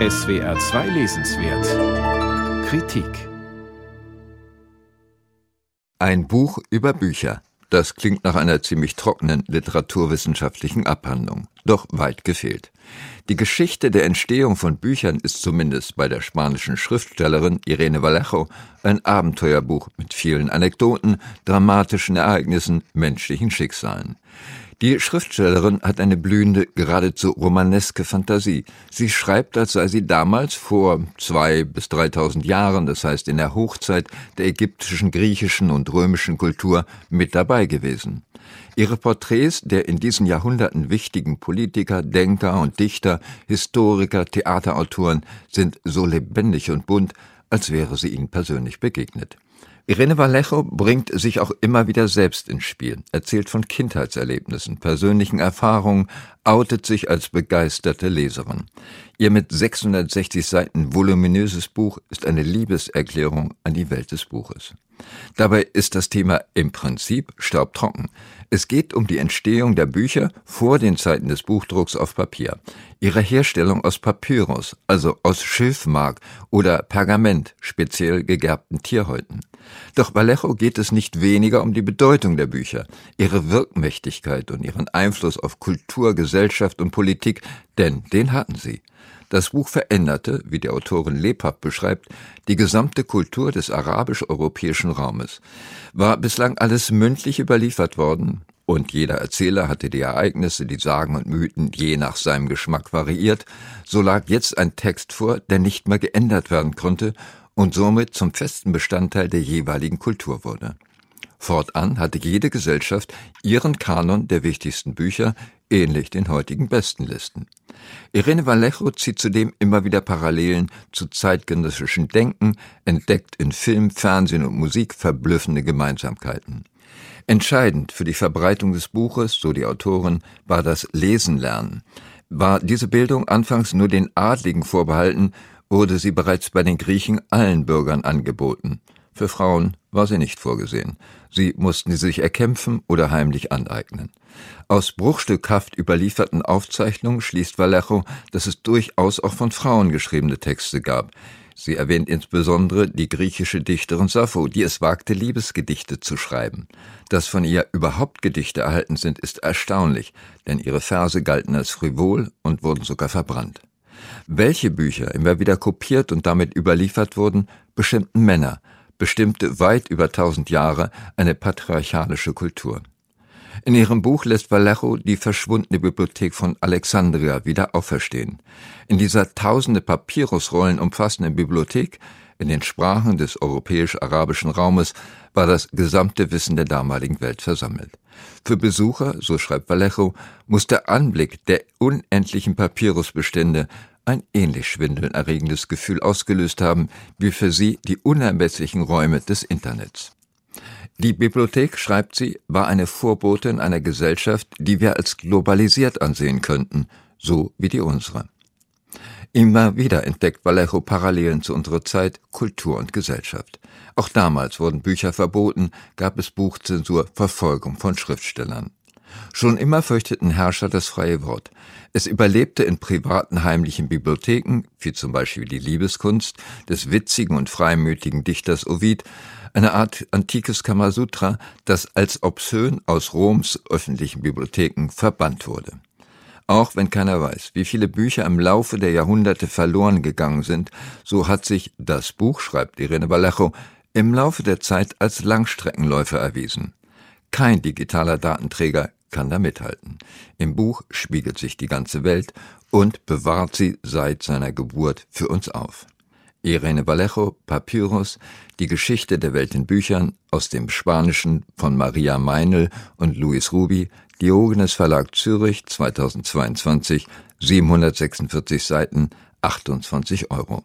SWR 2 Lesenswert Kritik Ein Buch über Bücher. Das klingt nach einer ziemlich trockenen literaturwissenschaftlichen Abhandlung, doch weit gefehlt. Die Geschichte der Entstehung von Büchern ist zumindest bei der spanischen Schriftstellerin Irene Vallejo ein Abenteuerbuch mit vielen Anekdoten, dramatischen Ereignissen, menschlichen Schicksalen. Die Schriftstellerin hat eine blühende, geradezu romaneske Fantasie. Sie schreibt, als sei sie damals vor zwei bis dreitausend Jahren, das heißt in der Hochzeit der ägyptischen, griechischen und römischen Kultur, mit dabei gewesen. Ihre Porträts der in diesen Jahrhunderten wichtigen Politiker, Denker und Dichter, Historiker, Theaterautoren sind so lebendig und bunt, als wäre sie ihnen persönlich begegnet. Irene Vallejo bringt sich auch immer wieder selbst ins Spiel, erzählt von Kindheitserlebnissen, persönlichen Erfahrungen, outet sich als begeisterte Leserin. Ihr mit 660 Seiten voluminöses Buch ist eine Liebeserklärung an die Welt des Buches. Dabei ist das Thema im Prinzip staubtrocken. Es geht um die Entstehung der Bücher vor den Zeiten des Buchdrucks auf Papier, ihre Herstellung aus Papyrus, also aus Schilfmark oder Pergament, speziell gegerbten Tierhäuten. Doch Vallejo geht es nicht weniger um die Bedeutung der Bücher, ihre Wirkmächtigkeit und ihren Einfluss auf Kultur, Gesellschaft und Politik, denn den hatten sie. Das Buch veränderte, wie die Autorin lebhaft beschreibt, die gesamte Kultur des arabisch-europäischen Raumes. War bislang alles mündlich überliefert worden, und jeder Erzähler hatte die Ereignisse, die Sagen und Mythen je nach seinem Geschmack variiert, so lag jetzt ein Text vor, der nicht mehr geändert werden konnte und somit zum festen Bestandteil der jeweiligen Kultur wurde. Fortan hatte jede Gesellschaft ihren Kanon der wichtigsten Bücher, ähnlich den heutigen Bestenlisten. Irene Vallejo zieht zudem immer wieder Parallelen zu zeitgenössischem Denken, entdeckt in Film, Fernsehen und Musik verblüffende Gemeinsamkeiten. Entscheidend für die Verbreitung des Buches, so die Autorin, war das Lesen lernen. War diese Bildung anfangs nur den Adligen vorbehalten, wurde sie bereits bei den Griechen allen Bürgern angeboten. Für Frauen war sie nicht vorgesehen. Sie mussten sie sich erkämpfen oder heimlich aneignen. Aus bruchstückhaft überlieferten Aufzeichnungen schließt Vallejo, dass es durchaus auch von Frauen geschriebene Texte gab. Sie erwähnt insbesondere die griechische Dichterin Sappho, die es wagte, Liebesgedichte zu schreiben. Dass von ihr überhaupt Gedichte erhalten sind, ist erstaunlich, denn ihre Verse galten als frivol und wurden sogar verbrannt. Welche Bücher immer wieder kopiert und damit überliefert wurden, bestimmten Männer, bestimmte weit über tausend Jahre eine patriarchalische Kultur. In ihrem Buch lässt Vallejo die verschwundene Bibliothek von Alexandria wieder auferstehen. In dieser tausende Papyrusrollen umfassenden Bibliothek, in den Sprachen des europäisch-arabischen Raumes, war das gesamte Wissen der damaligen Welt versammelt. Für Besucher, so schreibt Vallejo, muss der Anblick der unendlichen Papyrusbestände ein ähnlich schwindelerregendes Gefühl ausgelöst haben wie für sie die unermesslichen Räume des Internets. Die Bibliothek, schreibt sie, war eine Vorbotin einer Gesellschaft, die wir als globalisiert ansehen könnten, so wie die unsere. Immer wieder entdeckt Vallejo Parallelen zu unserer Zeit, Kultur und Gesellschaft. Auch damals wurden Bücher verboten, gab es Buchzensur, Verfolgung von Schriftstellern. Schon immer fürchteten Herrscher das freie Wort. Es überlebte in privaten heimlichen Bibliotheken, wie zum Beispiel die Liebeskunst des witzigen und freimütigen Dichters Ovid, eine Art antikes Kamasutra, das als obszön aus Roms öffentlichen Bibliotheken verbannt wurde. Auch wenn keiner weiß, wie viele Bücher im Laufe der Jahrhunderte verloren gegangen sind, so hat sich das Buch, schreibt Irene Vallejo, im Laufe der Zeit als Langstreckenläufer erwiesen. Kein digitaler Datenträger kann da mithalten. Im Buch spiegelt sich die ganze Welt und bewahrt sie seit seiner Geburt für uns auf. Irene Vallejo, Papyrus, die Geschichte der Welt in Büchern aus dem Spanischen von Maria Meinl und Luis Rubi, Diogenes Verlag Zürich 2022, 746 Seiten, 28 Euro.